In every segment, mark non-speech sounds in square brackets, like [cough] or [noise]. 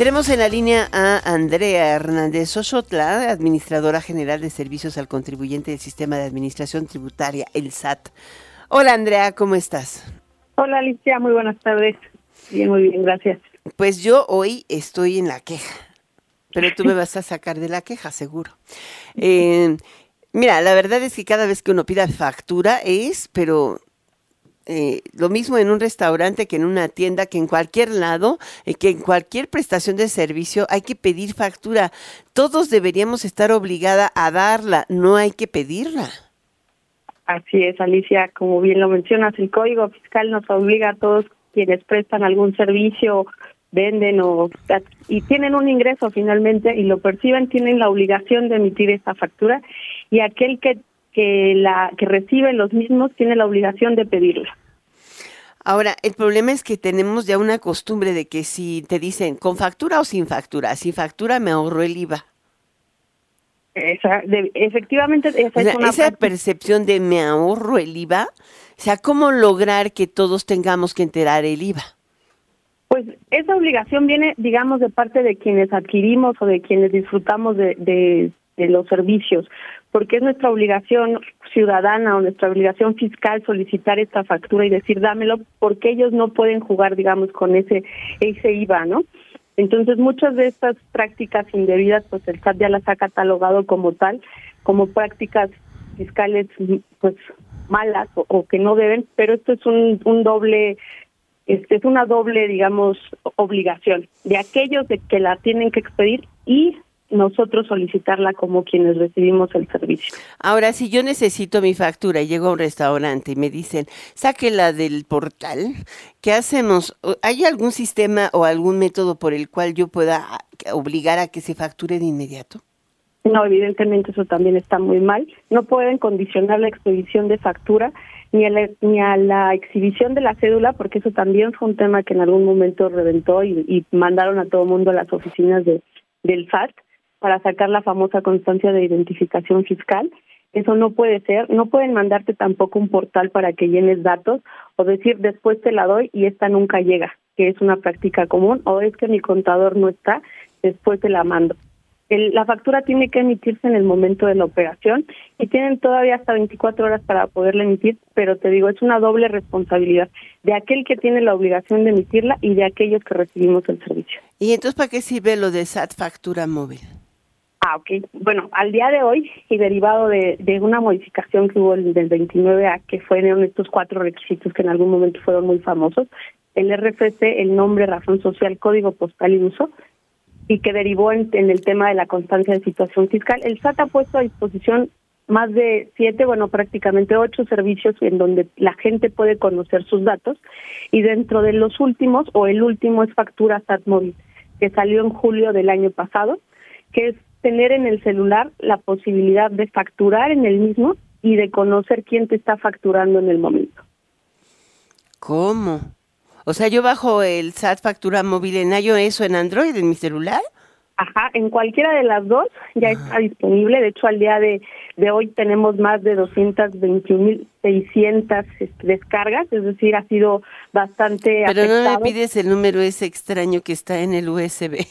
Tenemos en la línea a Andrea Hernández Osotla, administradora general de servicios al contribuyente del sistema de administración tributaria, el SAT. Hola Andrea, ¿cómo estás? Hola Alicia, muy buenas tardes. Bien, muy bien, gracias. Pues yo hoy estoy en la queja, pero tú me vas a sacar de la queja, seguro. [laughs] Eh, mira, la verdad es que cada vez que uno pida factura es, pero eh, lo mismo en un restaurante que en una tienda, que en cualquier lado, eh, que en cualquier prestación de servicio hay que pedir factura. Todos deberíamos estar obligada a darla, no hay que pedirla. Así es, Alicia, como bien lo mencionas, el Código Fiscal nos obliga a todos quienes prestan algún servicio, venden o y tienen un ingreso finalmente y lo perciben, tienen la obligación de emitir esta factura y aquel que que la que recibe los mismos tiene la obligación de pedirla. Ahora, el problema es que tenemos ya una costumbre de que si te dicen con factura o sin factura, sin factura me ahorro el IVA. Esa, efectivamente, esa, es una esa percepción de me ahorro el IVA, o sea, ¿cómo lograr que todos tengamos que enterar el IVA? Pues esa obligación viene, digamos, de parte de quienes adquirimos o de quienes disfrutamos de, de, de los servicios porque es nuestra obligación ciudadana o nuestra obligación fiscal solicitar esta factura y decir dámelo, porque ellos no pueden jugar, digamos, con ese, ese IVA, ¿no? Entonces, muchas de estas prácticas indebidas, pues el SAT ya las ha catalogado como tal, como prácticas fiscales, pues malas o, que no deben, pero esto es un, un doble este es una doble, digamos, obligación de aquellos de que la tienen que expedir y nosotros solicitarla como quienes recibimos el servicio. Ahora, si yo necesito mi factura y llego a un restaurante y me dicen, sáquela del portal, ¿qué hacemos? ¿Hay algún sistema o algún método por el cual yo pueda obligar a que se facture de inmediato? No, evidentemente eso también está muy mal. No pueden condicionar la expedición de factura ni a la, ni a la exhibición de la cédula, porque eso también fue un tema que en algún momento reventó y, y mandaron a todo mundo a las oficinas de, del SAT para sacar la famosa constancia de identificación fiscal. Eso no puede ser. No pueden mandarte tampoco un portal para que llenes datos o decir después te la doy y esta nunca llega, que es una práctica común, o es que mi contador no está, después te la mando. la factura tiene que emitirse en el momento de la operación y tienen todavía hasta 24 horas para poderla emitir, pero te digo, es una doble responsabilidad de aquel que tiene la obligación de emitirla y de aquellos que recibimos el servicio. ¿Y entonces para qué sirve lo de SAT factura móvil? Ah, ok. Bueno, al día de hoy y derivado de, de una modificación que hubo del 29A, que fueron estos cuatro requisitos que en algún momento fueron muy famosos, el RFC, el nombre, razón social, código postal y uso, y que derivó en, en el tema de la constancia de situación fiscal, el SAT ha puesto a disposición más de siete, bueno, prácticamente ocho servicios en donde la gente puede conocer sus datos y dentro de los últimos, o el último es Factura SAT Móvil, que salió en julio del año pasado, que es tener en el celular la posibilidad de facturar en el mismo y de conocer quién te está facturando en el momento. ¿Cómo? O sea, yo bajo el SAT factura móvil en iOS o en Android en mi celular. Ajá, en cualquiera de las dos ya ah. está disponible. De hecho, al día de, de hoy tenemos más de 221.600 este, descargas, es decir, ha sido bastante. Pero no me pides el número ese extraño que está en el USB.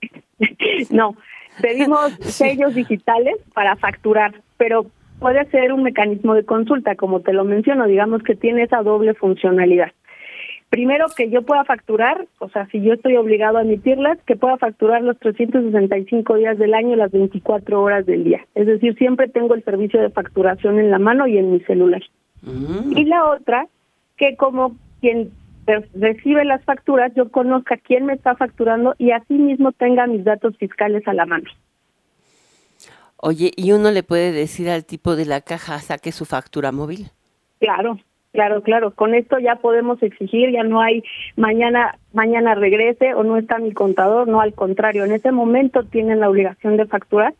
[laughs] no, Pedimos [laughs] sellos digitales para facturar, pero puede ser un mecanismo de consulta, como te lo menciono, digamos que tiene esa doble funcionalidad. Primero, que yo pueda facturar, o sea, si yo estoy obligado a emitirlas, que pueda facturar los 365 días del año, las 24 horas del día. Es decir, siempre tengo el servicio de facturación en la mano y en mi celular. Mm. Y la otra, que como quien recibe las facturas, yo conozca quién me está facturando y así mismo tenga mis datos fiscales a la mano. Oye, ¿y uno le puede decir al tipo de la caja saque su factura móvil? Claro, claro, claro. Con esto ya podemos exigir, ya no hay mañana mañana regrese o no está mi contador, no al contrario, en ese momento tienen la obligación de facturar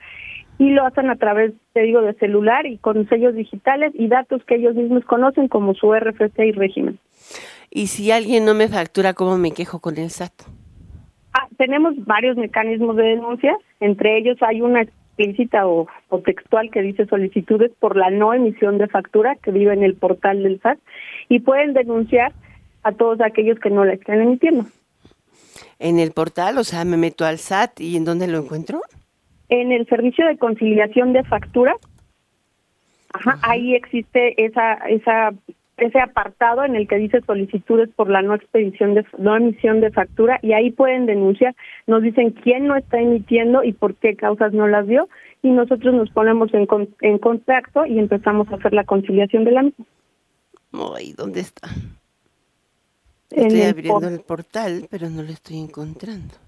y lo hacen a través, te digo, de celular y con sellos digitales y datos que ellos mismos conocen como su RFC y régimen. Y si alguien no me factura, ¿cómo me quejo con el SAT? Ah, tenemos varios mecanismos de denuncia, entre ellos hay una explícita o, textual que dice solicitudes por la no emisión de factura que vive en el portal del SAT y pueden denunciar a todos aquellos que no la estén emitiendo. en el portal, o sea, me meto al SAT y ¿en dónde lo encuentro? En el servicio de conciliación de factura. Ajá, ahí existe esa esa ese apartado en el que dice solicitudes por la no expedición de no emisión de factura y ahí pueden denunciar, nos dicen quién no está emitiendo y por qué causas no las dio y nosotros nos ponemos en, en contacto y empezamos a hacer la conciliación de la misma. Ay, ¿dónde está? Estoy abriendo el portal, pero no lo estoy encontrando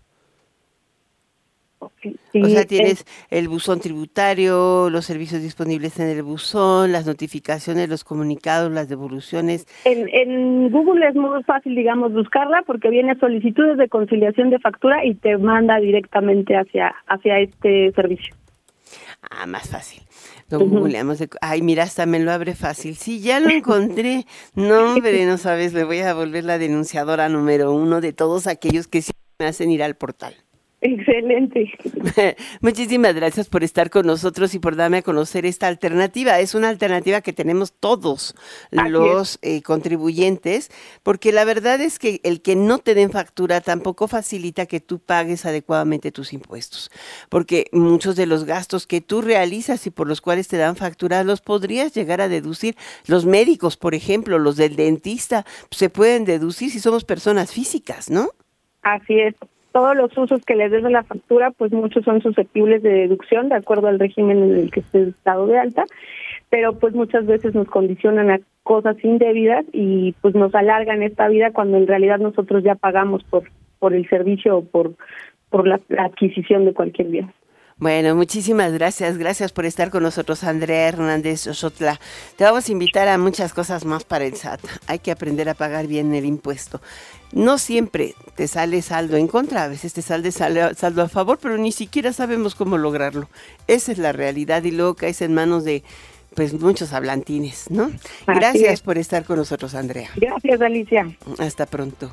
o sea, tienes el buzón tributario, los servicios disponibles en el buzón, las notificaciones, los comunicados, las devoluciones. En, en Google es muy fácil, digamos, buscarla porque viene solicitudes de conciliación de factura y te manda directamente hacia, hacia este servicio. Ah, más fácil. No googleamos de... Ay, mira, hasta me lo abre fácil. Sí, ya lo [laughs] encontré. No, hombre, no sabes, le voy a volver la denunciadora número uno de todos aquellos que sí me hacen ir al portal. Excelente. [laughs] Muchísimas gracias por estar con nosotros y por darme a conocer esta alternativa. Es una alternativa que tenemos todos los eh, contribuyentes, porque la verdad es que el que no te den factura tampoco facilita que tú pagues adecuadamente tus impuestos, porque muchos de los gastos que tú realizas y por los cuales te dan factura los podrías llegar a deducir. Los médicos, por ejemplo, los del dentista, se pueden deducir si somos personas físicas, ¿no? Así es todos los usos que les des de la factura, pues muchos son susceptibles de deducción de acuerdo al régimen en el que esté estado de alta, pero pues muchas veces nos condicionan a cosas indebidas y pues nos alargan esta vida cuando en realidad nosotros ya pagamos por por el servicio o por por la adquisición de cualquier bien. Bueno, muchísimas gracias. Gracias por estar con nosotros, Andrea Hernández Osotla. Te vamos a invitar a muchas cosas más para el SAT. Hay que aprender a pagar bien el impuesto. No siempre te sale saldo en contra, a veces te sale saldo a favor, pero ni siquiera sabemos cómo lograrlo. Esa es la realidad y luego caes en manos de pues muchos hablantines, ¿no? Gracias por estar con nosotros, Andrea. Gracias, Alicia. Hasta pronto.